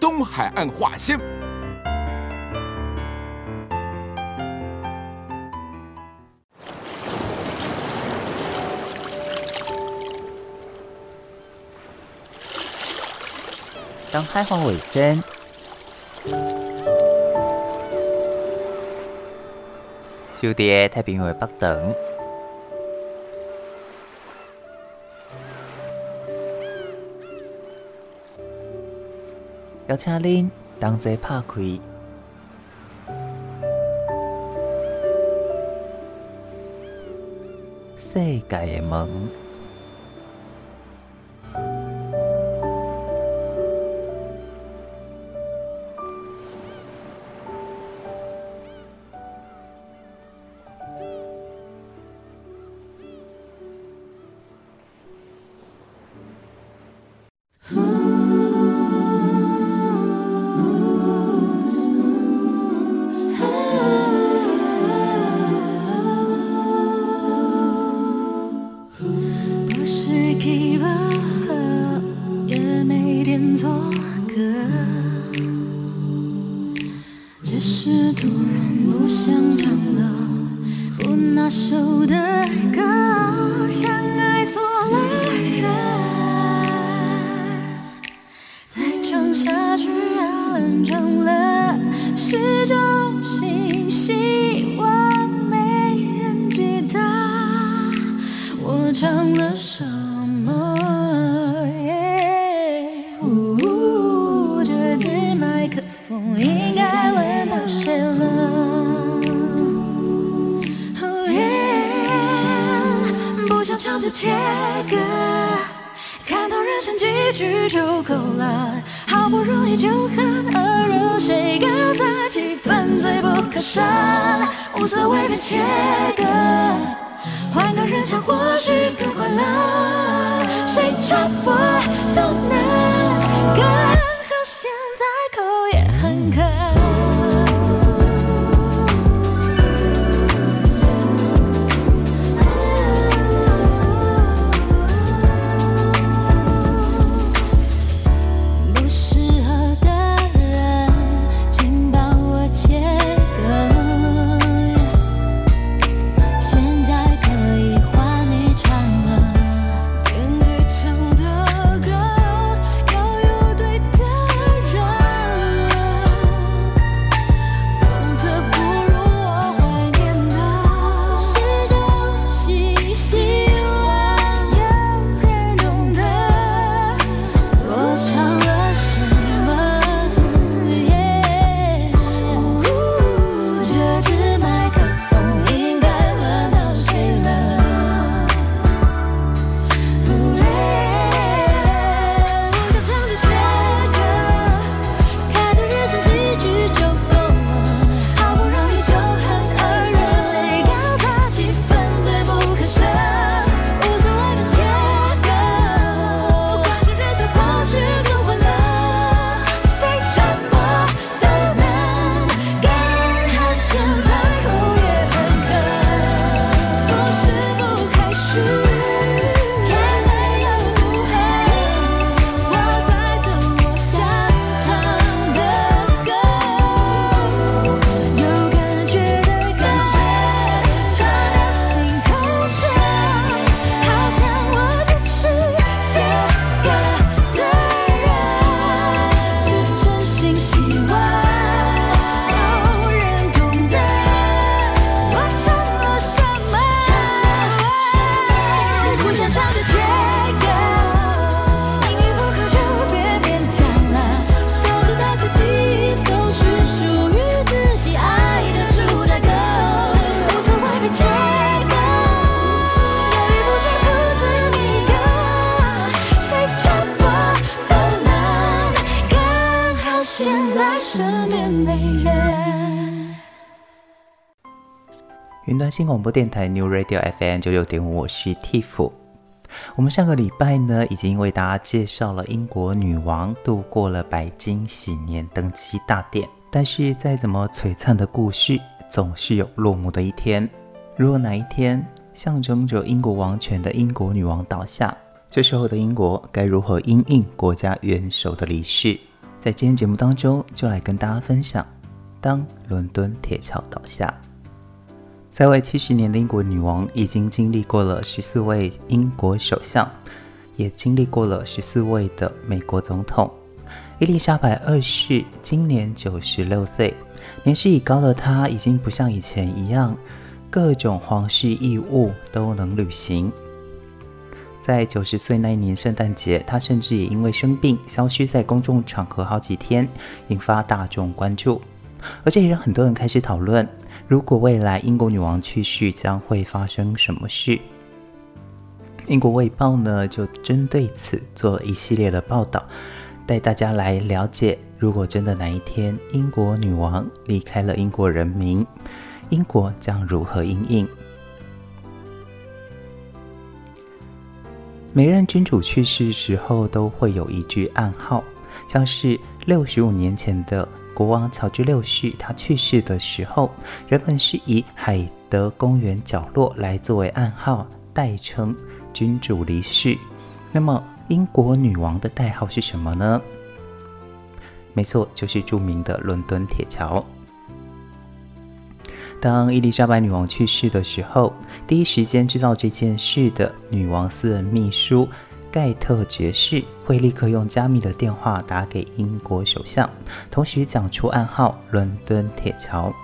东海岸话先。东海岸话先。小弟太平洋北等，邀请您同齐拍开世界的门。新广播电台 New Radio FM 九九点五，我是 Tiff。我们上个礼拜呢，已经为大家介绍了英国女王度过了白金禧年登基大典。但是再怎么璀璨的故事，总是有落幕的一天。如果哪一天象征着英国王权的英国女王倒下，这时候的英国该如何因应国家元首的离世？在今天节目当中，就来跟大家分享：当伦敦铁桥倒下，在位七十年的英国女王已经经历过了十四位英国首相，也经历过了十四位的美国总统。伊丽莎白二世今年九十六岁，年事已高的她已经不像以前一样，各种皇室义务都能履行。在九十岁那一年圣诞节，他甚至也因为生病消失在公众场合好几天，引发大众关注。而且也让很多人开始讨论，如果未来英国女王去世，将会发生什么事？英国卫报呢，就针对此做了一系列的报道，带大家来了解，如果真的哪一天英国女王离开了英国人民，英国将如何应应？每任君主去世时候都会有一句暗号，像是六十五年前的国王乔治六世，他去世的时候，人们是以海德公园角落来作为暗号，代称君主离世。那么英国女王的代号是什么呢？没错，就是著名的伦敦铁桥。当伊丽莎白女王去世的时候，第一时间知道这件事的女王私人秘书盖特爵士会立刻用加密的电话打给英国首相，同时讲出暗号“伦敦铁桥”。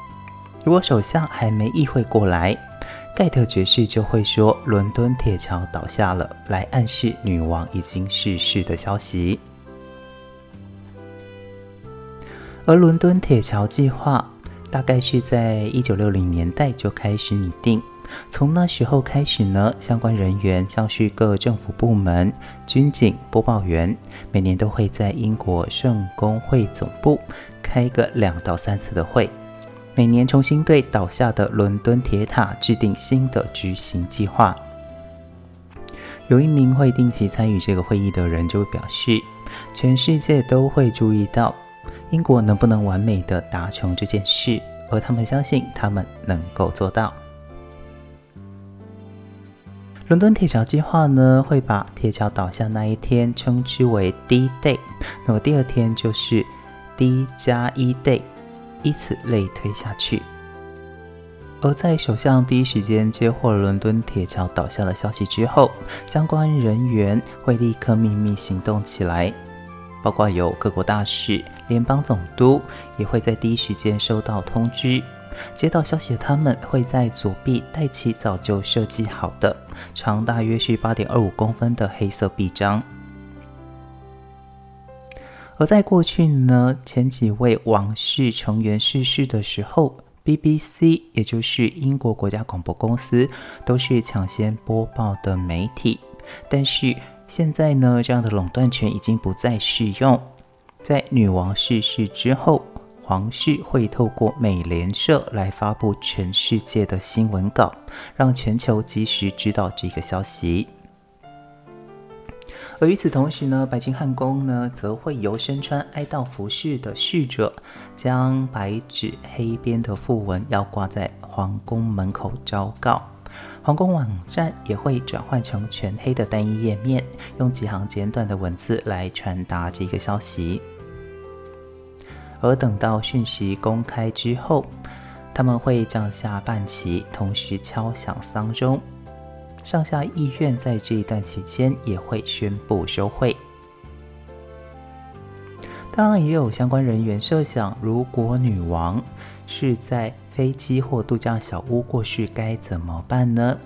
如果首相还没意会过来，盖特爵士就会说“伦敦铁桥倒下了”，来暗示女王已经逝世的消息。而伦敦铁桥计划。大概是在一九六零年代就开始拟定，从那时候开始呢，相关人员像是各政府部门、军警播报员，每年都会在英国圣公会总部开个两到三次的会，每年重新对倒下的伦敦铁塔制定新的执行计划。有一名会定期参与这个会议的人就表示，全世界都会注意到。英国能不能完美地达成这件事？而他们相信他们能够做到。伦敦铁桥计划呢，会把铁桥倒下那一天称之为 D-Day，那么第二天就是 D 加一 Day，以此类推下去。而在首相第一时间接获伦敦铁桥倒下的消息之后，相关人员会立刻秘密行动起来。包括有各国大使、联邦总督也会在第一时间收到通知。接到消息的他们会在左臂戴起早就设计好的、长大约是八点二五公分的黑色臂章。而在过去呢，前几位王室成员逝世的时候，BBC 也就是英国国家广播公司都是抢先播报的媒体，但是。现在呢，这样的垄断权已经不再适用。在女王逝世之后，皇室会透过美联社来发布全世界的新闻稿，让全球及时知道这个消息。而与此同时呢，白金汉宫呢，则会由身穿哀悼服饰的侍者，将白纸黑边的訃文要挂在皇宫门口昭告。皇宫网站也会转换成全黑的单一页面，用几行简短的文字来传达这个消息。而等到讯息公开之后，他们会降下半旗，同时敲响丧钟。上下议院在这一段期间也会宣布休会。当然，也有相关人员设想，如果女王是在飞机或度假小屋过世该怎么办呢？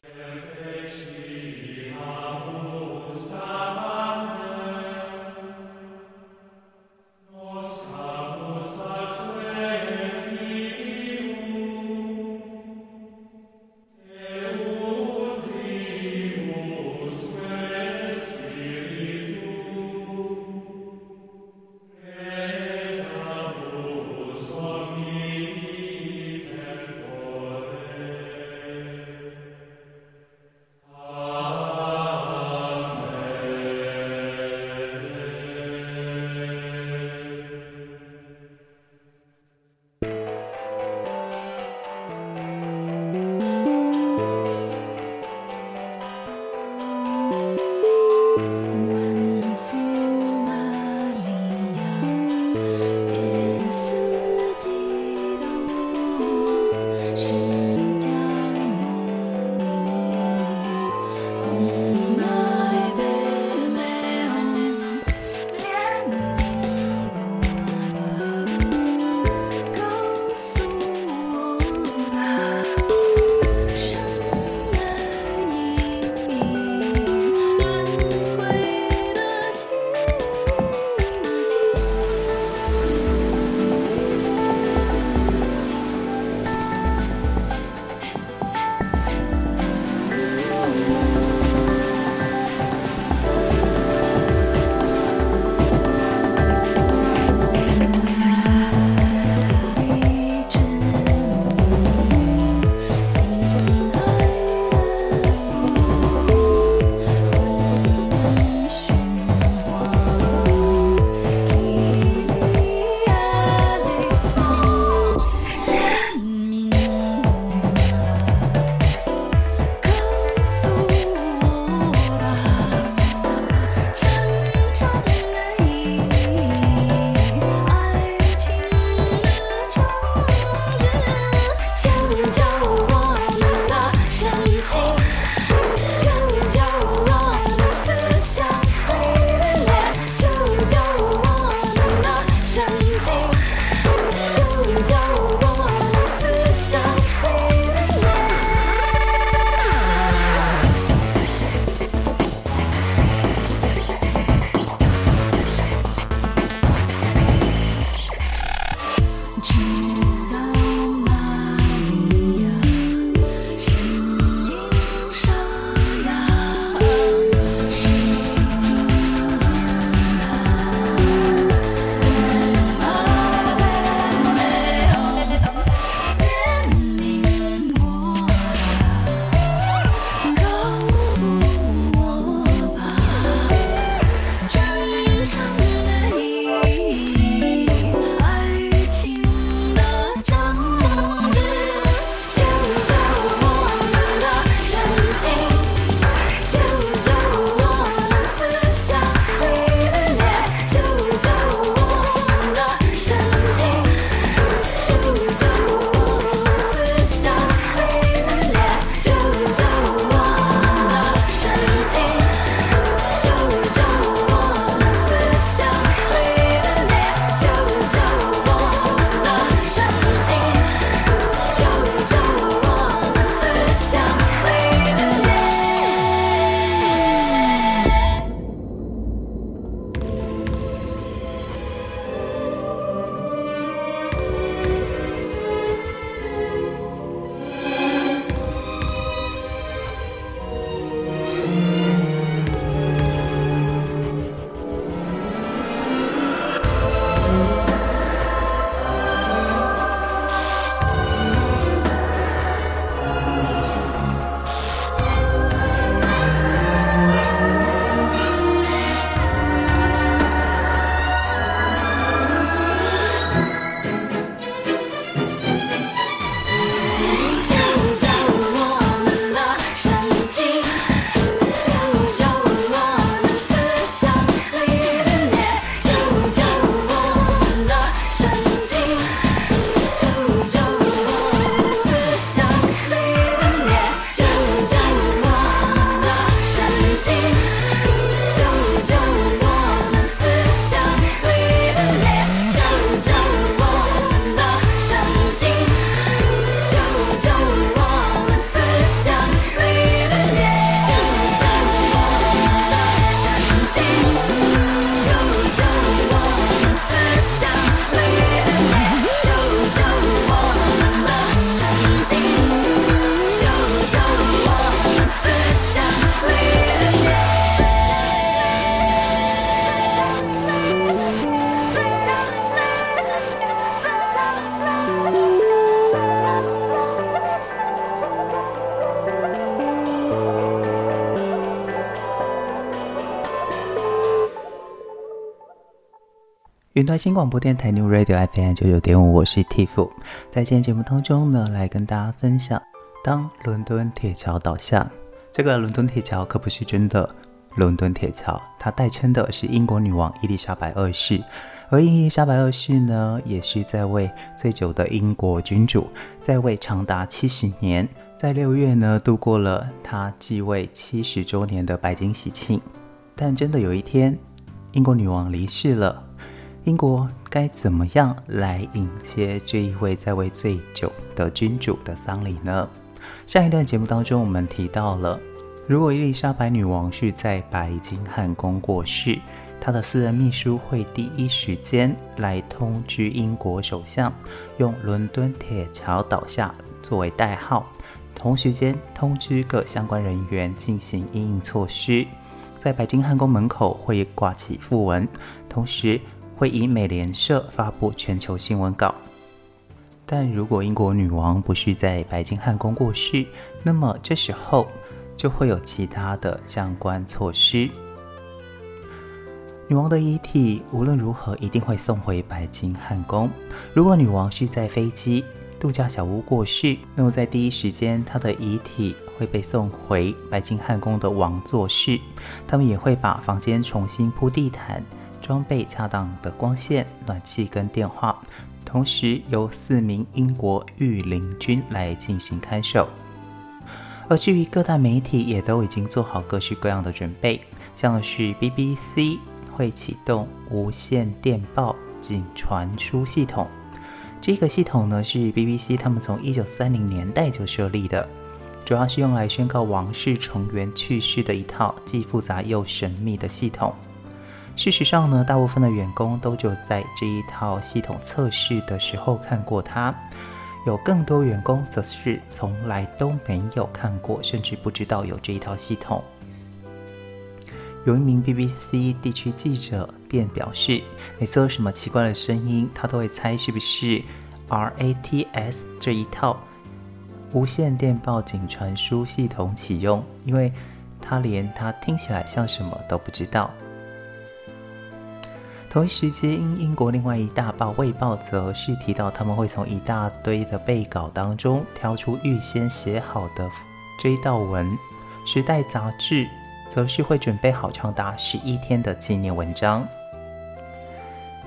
云端新广播电台 New Radio FM 九九点五，我是 Tiff，在今天节目当中呢，来跟大家分享，当伦敦铁桥倒下，这个伦敦铁桥可不是真的伦敦铁桥，它代称的是英国女王伊丽莎白二世，而伊丽莎白二世呢，也是在位最久的英国君主，在位长达七十年，在六月呢，度过了她继位七十周年的白金喜庆，但真的有一天，英国女王离世了。英国该怎么样来迎接这一位在位最久的君主的丧礼呢？上一段节目当中，我们提到了，如果伊丽莎白女王是在白金汉宫过世，她的私人秘书会第一时间来通知英国首相，用“伦敦铁桥倒下”作为代号，同时间通知各相关人员进行应应措施，在白金汉宫门口会挂起訃文，同时。会以美联社发布全球新闻稿，但如果英国女王不是在白金汉宫过世，那么这时候就会有其他的相关措施。女王的遗体无论如何一定会送回白金汉宫。如果女王是在飞机、度假小屋过世，那么在第一时间，她的遗体会被送回白金汉宫的王座室，他们也会把房间重新铺地毯。装备恰当的光线、暖气跟电话，同时由四名英国御林军来进行看守。而至于各大媒体也都已经做好各式各样的准备，像是 BBC 会启动无线电报警传输系统。这个系统呢是 BBC 他们从一九三零年代就设立的，主要是用来宣告王室成员去世的一套既复杂又神秘的系统。事实上呢，大部分的员工都就在这一套系统测试的时候看过它，有更多员工则是从来都没有看过，甚至不知道有这一套系统。有一名 BBC 地区记者便表示，每次有什么奇怪的声音，他都会猜是不是 RATS 这一套无线电报警传输系统启用，因为他连它听起来像什么都不知道。同一时间，英英国另外一大报《卫报》则是提到，他们会从一大堆的备稿当中挑出预先写好的追悼文，《时代》杂志则是会准备好长达十一天的纪念文章。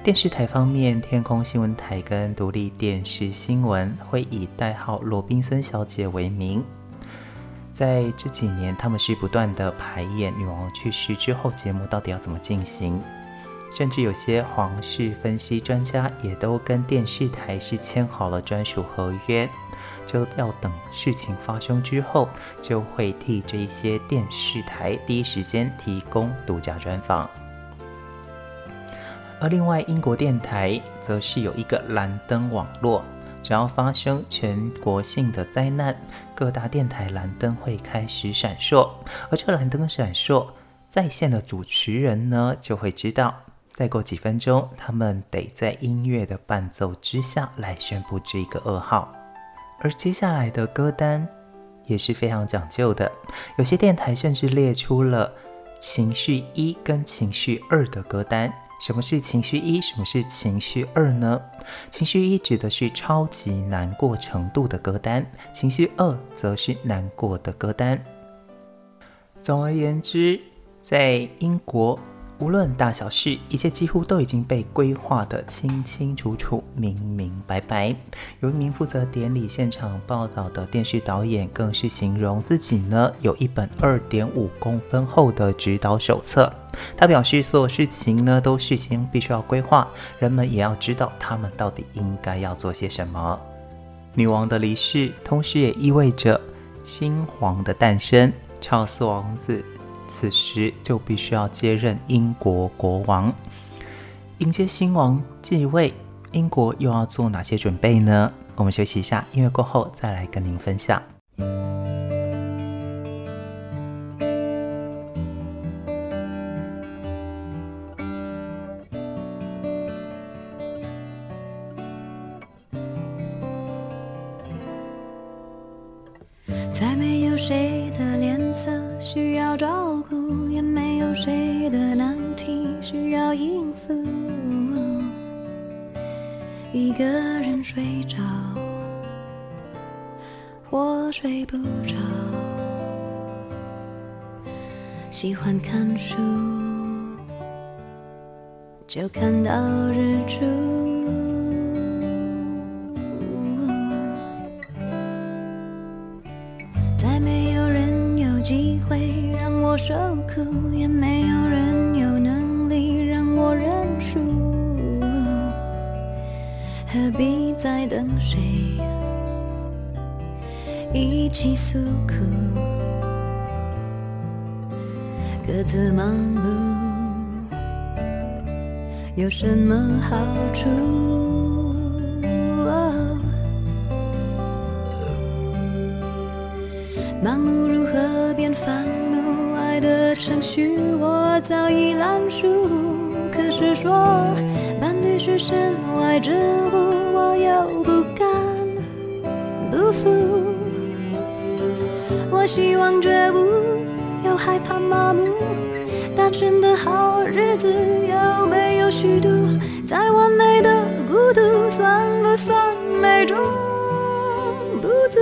电视台方面，天空新闻台跟独立电视新闻会以代号“罗宾森小姐”为名，在这几年，他们是不断的排演女王去世之后节目到底要怎么进行。甚至有些皇室分析专家也都跟电视台是签好了专属合约，就要等事情发生之后，就会替这一些电视台第一时间提供独家专访。而另外，英国电台则是有一个蓝灯网络，只要发生全国性的灾难，各大电台蓝灯会开始闪烁，而这个蓝灯闪烁，在线的主持人呢就会知道。再过几分钟，他们得在音乐的伴奏之下来宣布这个噩耗，而接下来的歌单也是非常讲究的。有些电台甚至列出了情绪一跟情绪二的歌单。什么是情绪一？什么是情绪二呢？情绪一指的是超级难过程度的歌单，情绪二则是难过的歌单。总而言之，在英国。无论大小事，一切几乎都已经被规划得清清楚楚、明明白白。有一名负责典礼现场报道的电视导演，更是形容自己呢有一本二点五公分厚的指导手册。他表示，所有事情呢都事先必须要规划，人们也要知道他们到底应该要做些什么。女王的离世，同时也意味着新皇的诞生，查尔斯王子。此时就必须要接任英国国王，迎接新王继位，英国又要做哪些准备呢？我们休息一下，音乐过后再来跟您分享。我希望觉悟。又害怕麻木，单纯的好日子有没有虚度？再完美的孤独，算不算美中不足？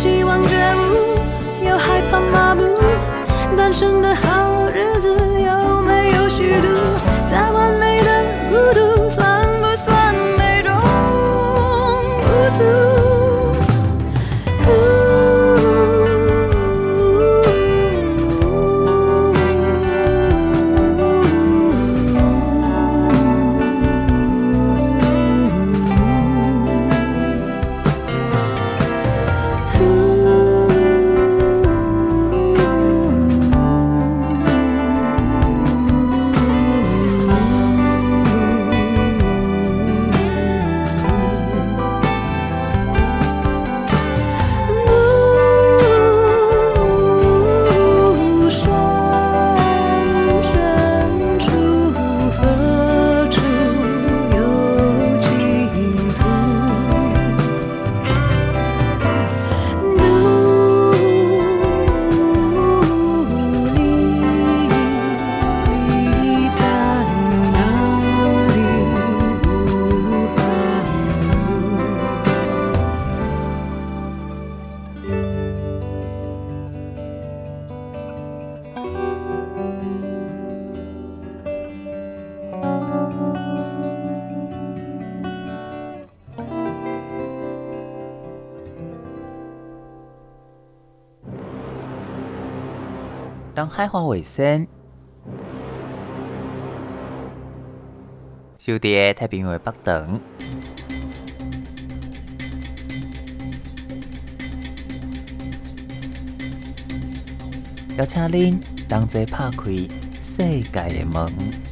希望觉悟，又害怕麻木，单纯的好。花尾声，小弟太平为北等，邀请恁同齐拍开世界的门。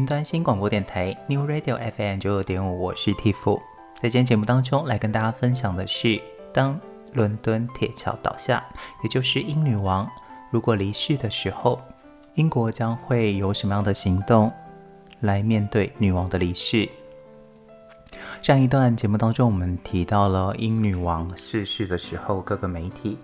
云端新广播电台 New Radio FM 九九点五，我是 Tiff。在今天节目当中，来跟大家分享的是，当伦敦铁桥倒下，也就是英女王如果离世的时候，英国将会有什么样的行动来面对女王的离世？上一段节目当中，我们提到了英女王逝世的时候，各个媒体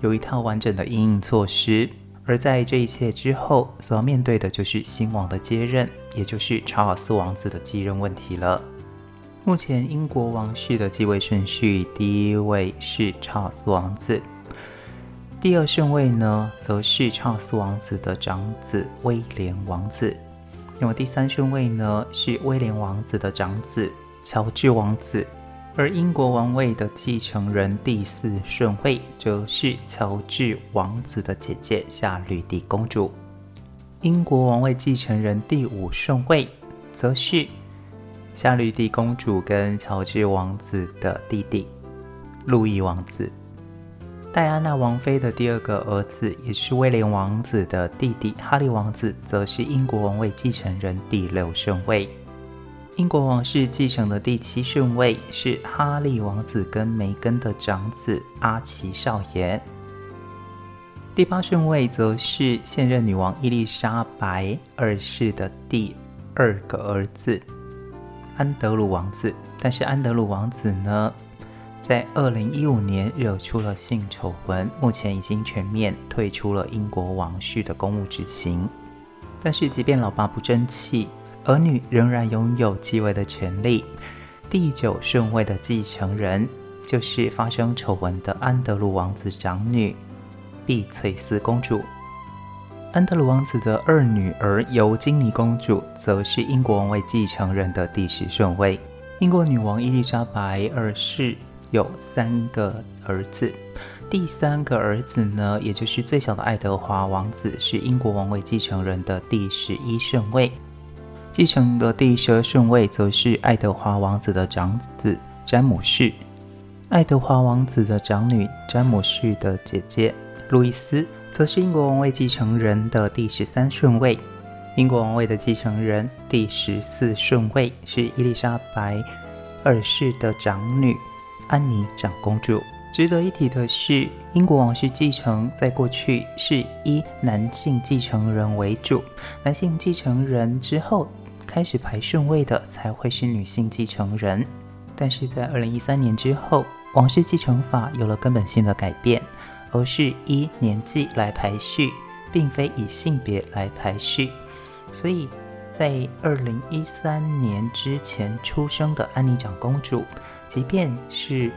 有一套完整的因应措施。而在这一切之后，所要面对的就是新王的接任，也就是查尔斯王子的继任问题了。目前英国王室的继位顺序，第一位是查尔斯王子，第二顺位呢，则是查尔斯王子的长子威廉王子，那么第三顺位呢，是威廉王子的长子。乔治王子，而英国王位的继承人第四顺位则是乔治王子的姐姐夏绿蒂公主。英国王位继承人第五顺位则是夏绿蒂公主跟乔治王子的弟弟路易王子。戴安娜王妃的第二个儿子，也是威廉王子的弟弟哈利王子，则是英国王位继承人第六顺位。英国王室继承的第七顺位是哈利王子跟梅根的长子阿奇少爷，第八顺位则是现任女王伊丽莎白二世的第二个儿子安德鲁王子。但是安德鲁王子呢，在二零一五年惹出了性丑闻，目前已经全面退出了英国王室的公务执行。但是即便老爸不争气。儿女仍然拥有继位的权利。第九顺位的继承人就是发生丑闻的安德鲁王子长女碧翠丝公主。安德鲁王子的二女儿尤金妮公主则是英国王位继承人的第十顺位。英国女王伊丽莎白二世有三个儿子，第三个儿子呢，也就是最小的爱德华王子，是英国王位继承人的第十一顺位。继承的第十二顺位则是爱德华王子的长子詹姆士，爱德华王子的长女詹姆士的姐姐路易斯，则是英国王位继承人的第十三顺位。英国王位的继承人第十四顺位是伊丽莎白二世的长女安妮长公主。值得一提的是，英国王室继承在过去是以男性继承人为主，男性继承人之后。开始排顺位的才会是女性继承人，但是在二零一三年之后，王室继承法有了根本性的改变，而是以年纪来排序，并非以性别来排序。所以在二零一三年之前出生的安妮长公主，即便是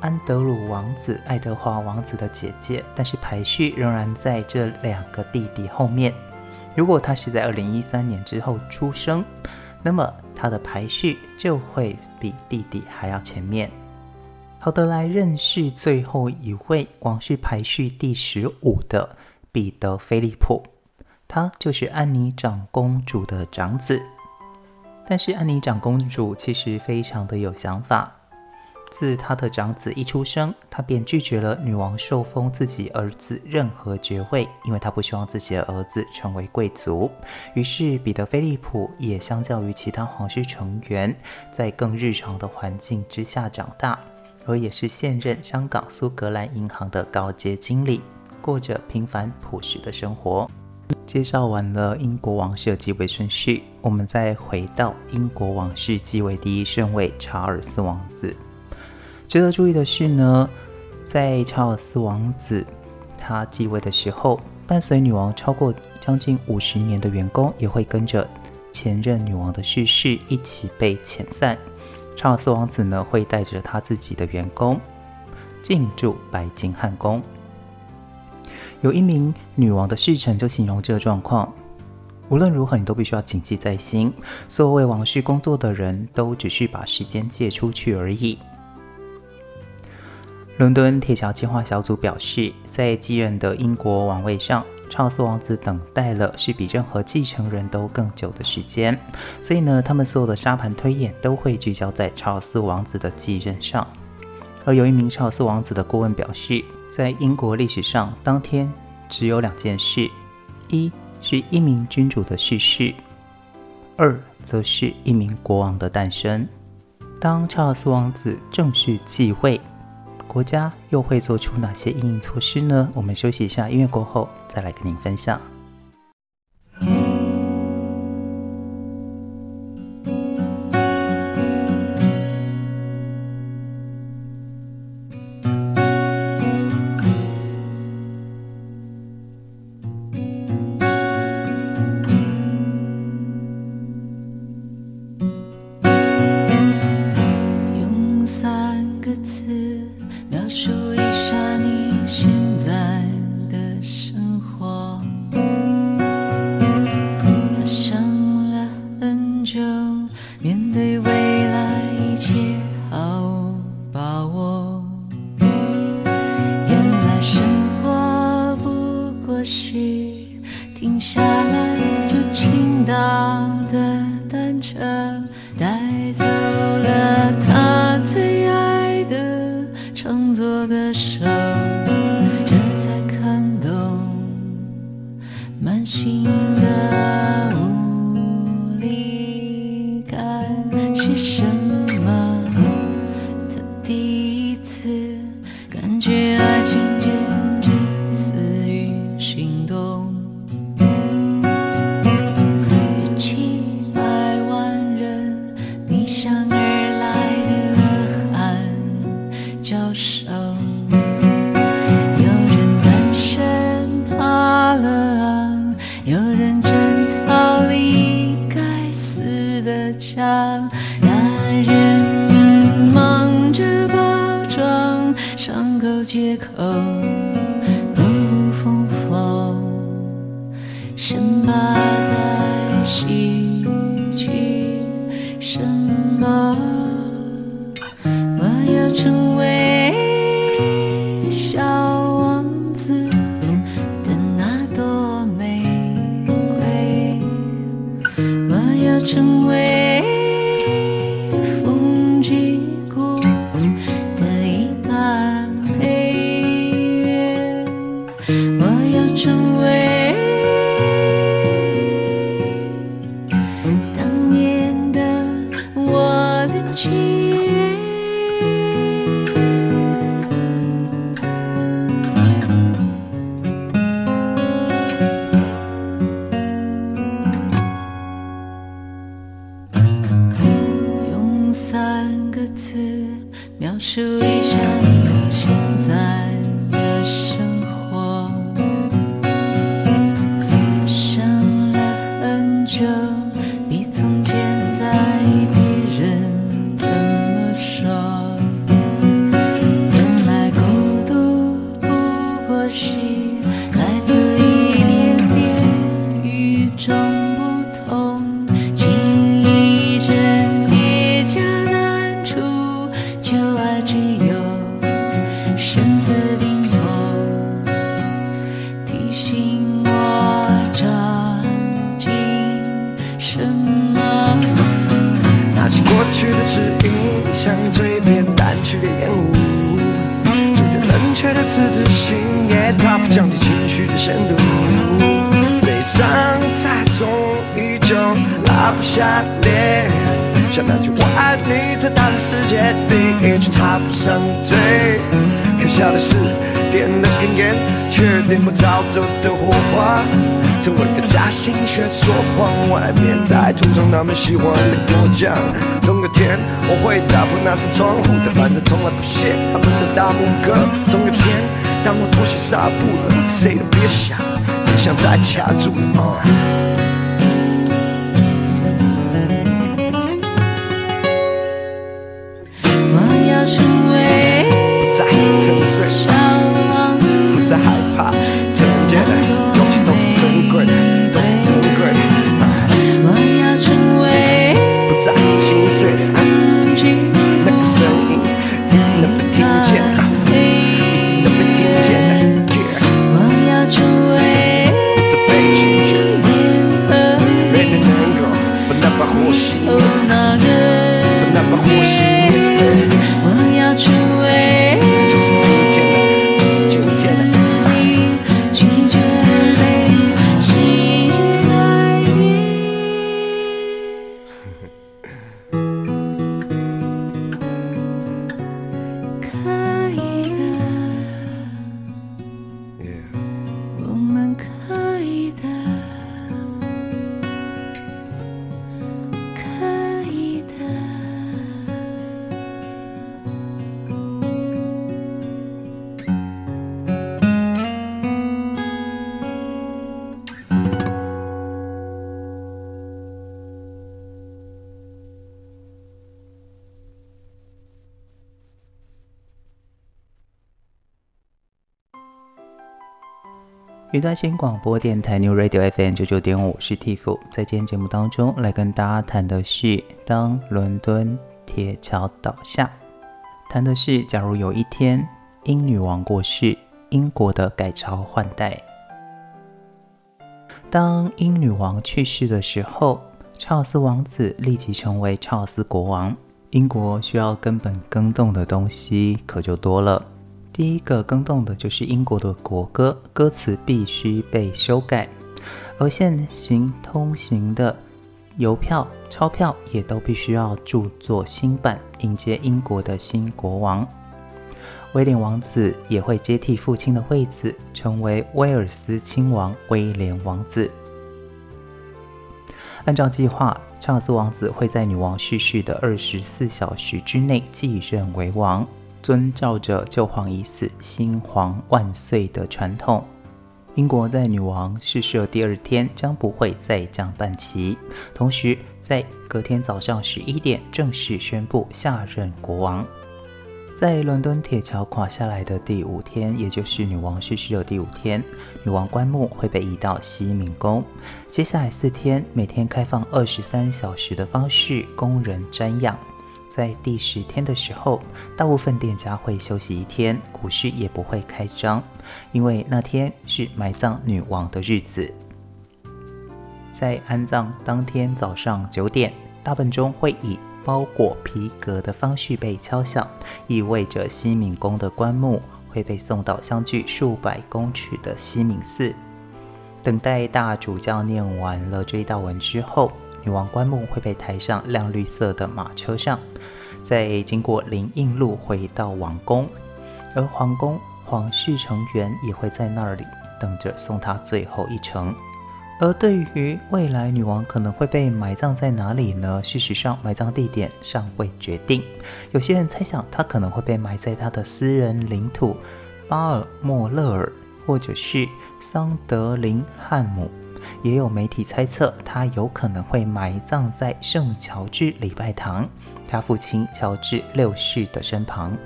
安德鲁王子、爱德华王子的姐姐，但是排序仍然在这两个弟弟后面。如果她是在二零一三年之后出生，那么她的排序就会比弟弟还要前面。好的，来认识最后一位王室排序第十五的彼得·菲利普，他就是安妮长公主的长子。但是安妮长公主其实非常的有想法。自他的长子一出生，他便拒绝了女王受封自己儿子任何爵位，因为他不希望自己的儿子成为贵族。于是，彼得·菲利普也相较于其他皇室成员，在更日常的环境之下长大，而也是现任香港苏格兰银行的高阶经理，过着平凡朴实的生活。介绍完了英国王室的继位顺序，我们再回到英国王室继位第一顺位查尔斯王子。值得注意的是呢，在查尔斯王子他继位的时候，伴随女王超过将近五十年的员工也会跟着前任女王的逝世一起被遣散。查尔斯王子呢会带着他自己的员工进驻白金汉宫。有一名女王的侍臣就形容这个状况：无论如何，你都必须要谨记在心，所有为王室工作的人都只是把时间借出去而已。伦敦铁桥计划小组表示，在继任的英国王位上，查尔斯王子等待了是比任何继承人都更久的时间，所以呢，他们所有的沙盘推演都会聚焦在查尔斯王子的继任上。而有一名查尔斯王子的顾问表示，在英国历史上，当天只有两件事：一是一名君主的逝世；二则是一名国王的诞生。当查尔斯王子正式继位，国家又会做出哪些应应措施呢？我们休息一下，音乐过后再来跟您分享。他们喜欢的果酱，总有天我会打破那扇窗户，但反正从来不屑他们的大拇哥。总有天，当我脱下纱布了，谁都别想，别想再卡住。Uh 云端新广播电台 New Radio FM 九九点五，是 Tiff，在今天节目当中来跟大家谈的是，当伦敦铁桥倒下，谈的是假如有一天英女王过世，英国的改朝换代。当英女王去世的时候，查尔斯王子立即成为查尔斯国王。英国需要根本更动的东西可就多了。第一个更动的就是英国的国歌，歌词必须被修改，而现行通行的邮票、钞票也都必须要著作新版，迎接英国的新国王。威廉王子也会接替父亲的位子，成为威尔斯亲王威廉王子。按照计划，查尔斯王子会在女王逝世的二十四小时之内继任为王。遵照着旧皇已死，新皇万岁的传统，英国在女王逝世的第二天将不会再降半旗，同时在隔天早上十一点正式宣布下任国王。在伦敦铁桥垮下来的第五天，也就是女王逝世的第五天，女王棺木会被移到西敏宫。接下来四天，每天开放二十三小时的方式供人瞻仰。在第十天的时候，大部分店家会休息一天，股市也不会开张，因为那天是埋葬女王的日子。在安葬当天早上九点，大本钟会以包裹皮革的方式被敲响，意味着西敏宫的棺木会被送到相距数百公尺的西敏寺。等待大主教念完了追悼文之后，女王棺木会被抬上亮绿色的马车上，再经过林荫路回到王宫，而皇宫皇室成员也会在那里等着送她最后一程。而对于未来女王可能会被埋葬在哪里呢？事实上，埋葬地点尚未决定。有些人猜想她可能会被埋在她的私人领土巴尔莫勒尔，或者是桑德林汉姆。也有媒体猜测，他有可能会埋葬在圣乔治礼拜堂，他父亲乔治六世的身旁。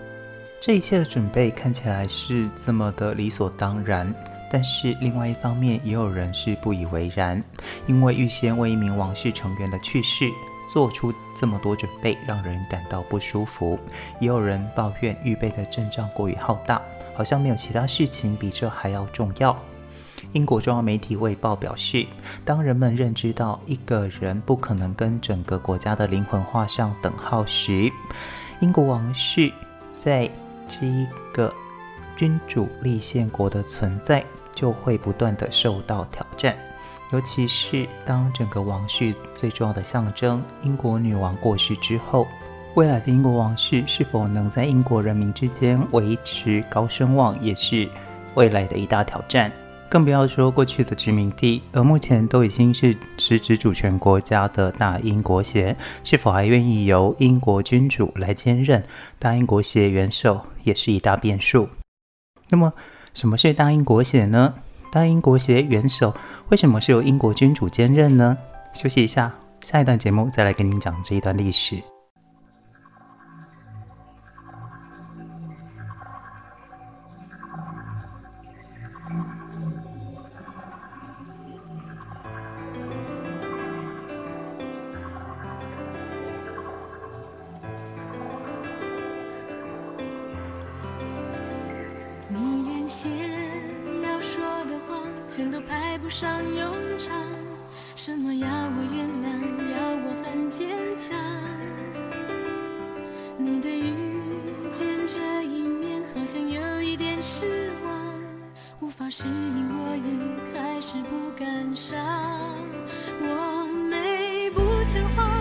这一切的准备看起来是这么的理所当然，但是另外一方面，也有人是不以为然，因为预先为一名王室成员的去世做出这么多准备，让人感到不舒服。也有人抱怨预备的阵仗过于浩大，好像没有其他事情比这还要重要。英国中央媒体《卫报》表示，当人们认知到一个人不可能跟整个国家的灵魂画上等号时，英国王室在这一个君主立宪国的存在就会不断地受到挑战。尤其是当整个王室最重要的象征英国女王过世之后，未来的英国王室是否能在英国人民之间维持高声望，也是未来的一大挑战。更不要说过去的殖民地，而目前都已经是实质主权国家的大英国协，是否还愿意由英国君主来兼任大英国协元首，也是一大变数。那么，什么是大英国协呢？大英国协元首为什么是由英国君主兼任呢？休息一下，下一段节目再来跟您讲这一段历史。配不上用场，什么要我原谅，要我很坚强。你对遇见这一面好像有一点失望，无法适应，我也开始不敢想。我没不讲话。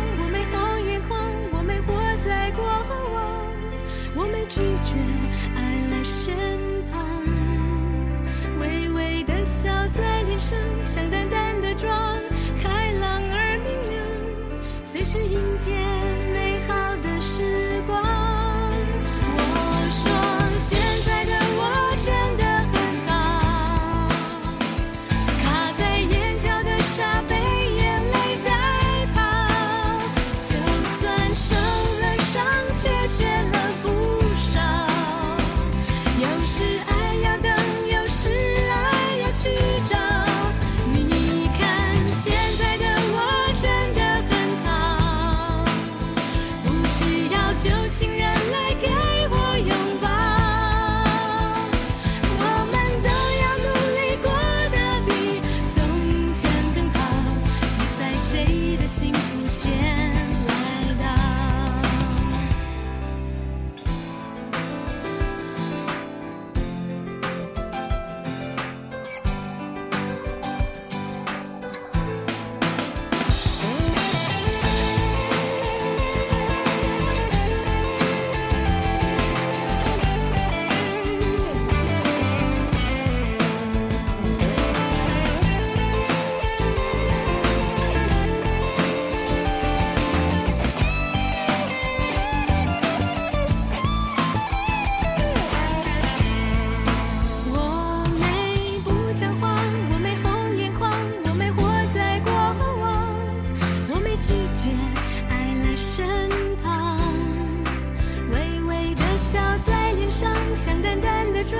简单的妆，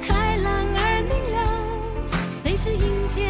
开朗而明亮，随时迎接。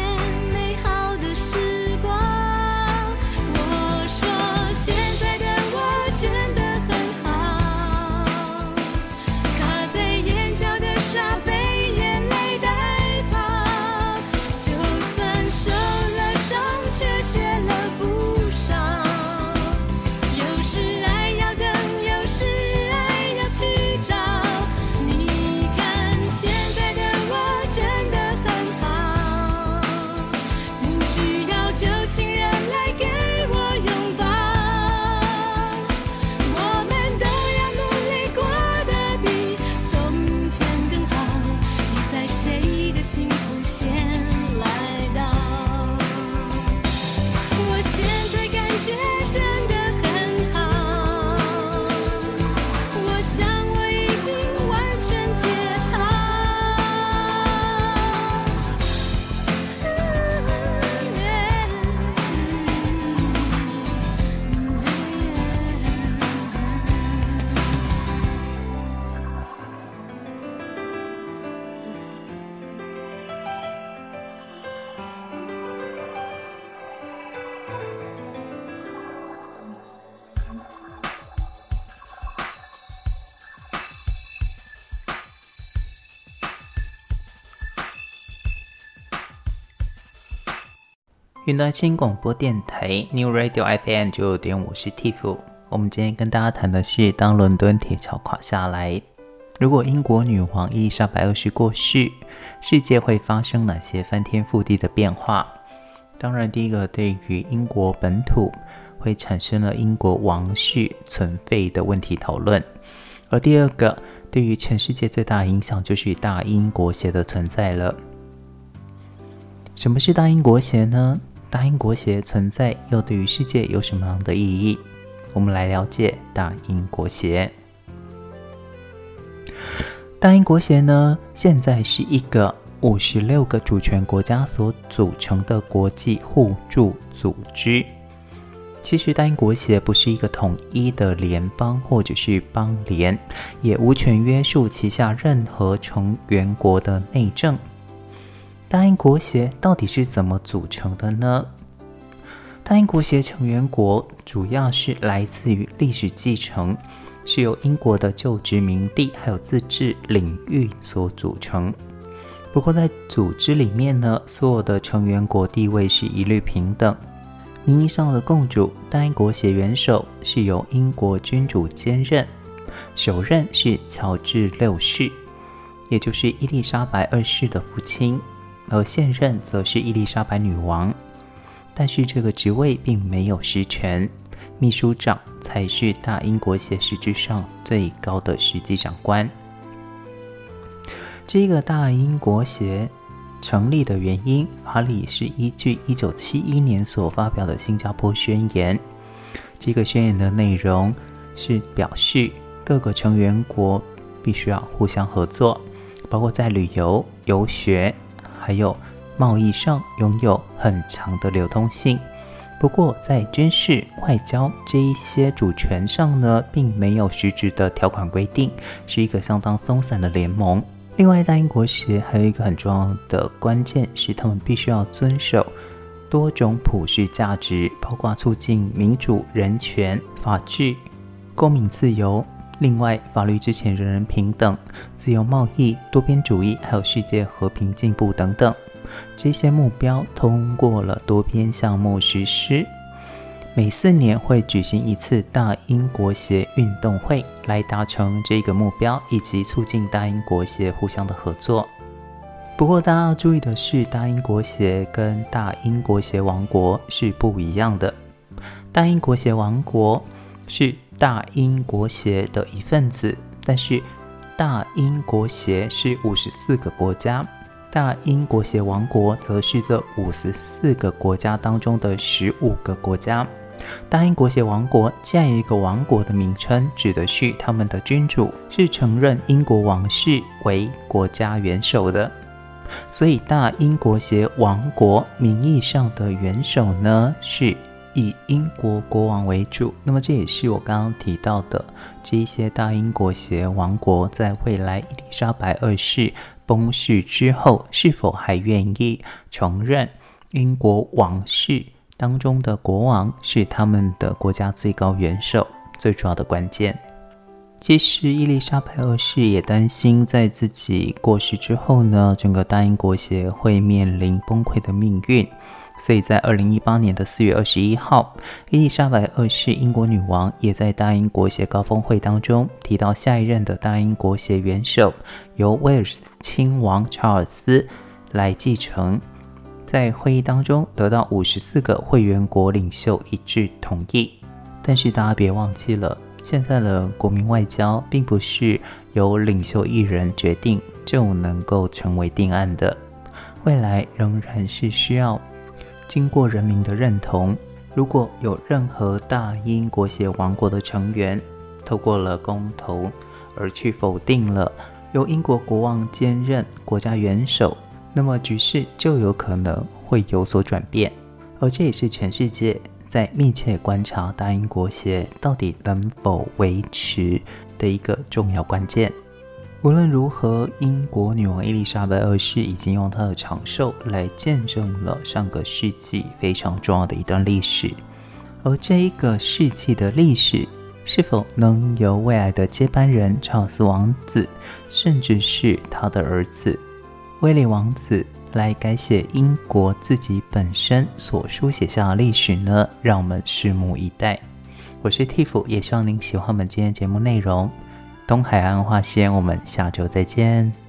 云端新广播电台 New Radio FM 九九点五，我是 Tiff。我们今天跟大家谈的是，当伦敦铁桥垮下来，如果英国女王伊丽莎白二世过世，世界会发生哪些翻天覆地的变化？当然，第一个对于英国本土会产生了英国王室存废的问题讨论，而第二个对于全世界最大影响就是大英国协的存在了。什么是大英国协呢？大英国协存在又对于世界有什么样的意义？我们来了解大英国协。大英国协呢，现在是一个五十六个主权国家所组成的国际互助组织。其实，大英国协不是一个统一的联邦或者是邦联，也无权约束旗下任何成员国的内政。大英国协到底是怎么组成的呢？大英国协成员国主要是来自于历史继承，是由英国的旧殖民地还有自治领域所组成。不过在组织里面呢，所有的成员国地位是一律平等。名义上的共主大英国协元首是由英国君主兼任，首任是乔治六世，也就是伊丽莎白二世的父亲。而现任则是伊丽莎白女王，但是这个职位并没有实权，秘书长才是大英国协实质上最高的实际长官。这个大英国协成立的原因，法理是依据一九七一年所发表的新加坡宣言。这个宣言的内容是表示各个成员国必须要互相合作，包括在旅游、游学。还有贸易上拥有很强的流通性，不过在军事、外交这一些主权上呢，并没有实质的条款规定，是一个相当松散的联盟。另外，大英国协还有一个很重要的关键是，他们必须要遵守多种普世价值，包括促进民主、人权、法治、公民自由。另外，法律之前人人平等、自由贸易、多边主义，还有世界和平进步等等，这些目标通过了多边项目实施。每四年会举行一次大英国协运动会，来达成这个目标，以及促进大英国协互相的合作。不过，大家要注意的是，大英国协跟大英国协王国是不一样的。大英国协王国是大英国协的一份子，但是大英国协是五十四个国家，大英国协王国则是这五十四个国家当中的十五个国家。大英国协王国这样一个王国的名称，指的是他们的君主是承认英国王室为国家元首的，所以大英国协王国名义上的元首呢是。以英国国王为主，那么这也是我刚刚提到的这些大英国协王国，在未来伊丽莎白二世崩逝之后，是否还愿意承认英国王室当中的国王是他们的国家最高元首，最主要的关键。其实伊丽莎白二世也担心，在自己过世之后呢，整个大英国协会面临崩溃的命运。所以在二零一八年的四月二十一号，伊丽莎白二世英国女王也在大英国协高峰会当中提到，下一任的大英国协元首由威尔斯亲王查尔斯来继承。在会议当中得到五十四个会员国领袖一致同意。但是大家别忘记了，现在的国民外交并不是由领袖一人决定就能够成为定案的，未来仍然是需要。经过人民的认同，如果有任何大英国协王国的成员透过了公投而去否定了由英国国王兼任国家元首，那么局势就有可能会有所转变。而这也是全世界在密切观察大英国协到底能否维持的一个重要关键。无论如何，英国女王伊丽莎白二世已经用她的长寿来见证了上个世纪非常重要的一段历史。而这一个世纪的历史，是否能由未来的接班人查尔斯王子，甚至是他的儿子威廉王子来改写英国自己本身所书写下的历史呢？让我们拭目以待。我是 Tiff，也希望您喜欢我们今天节目内容。东海岸花仙，我们下周再见。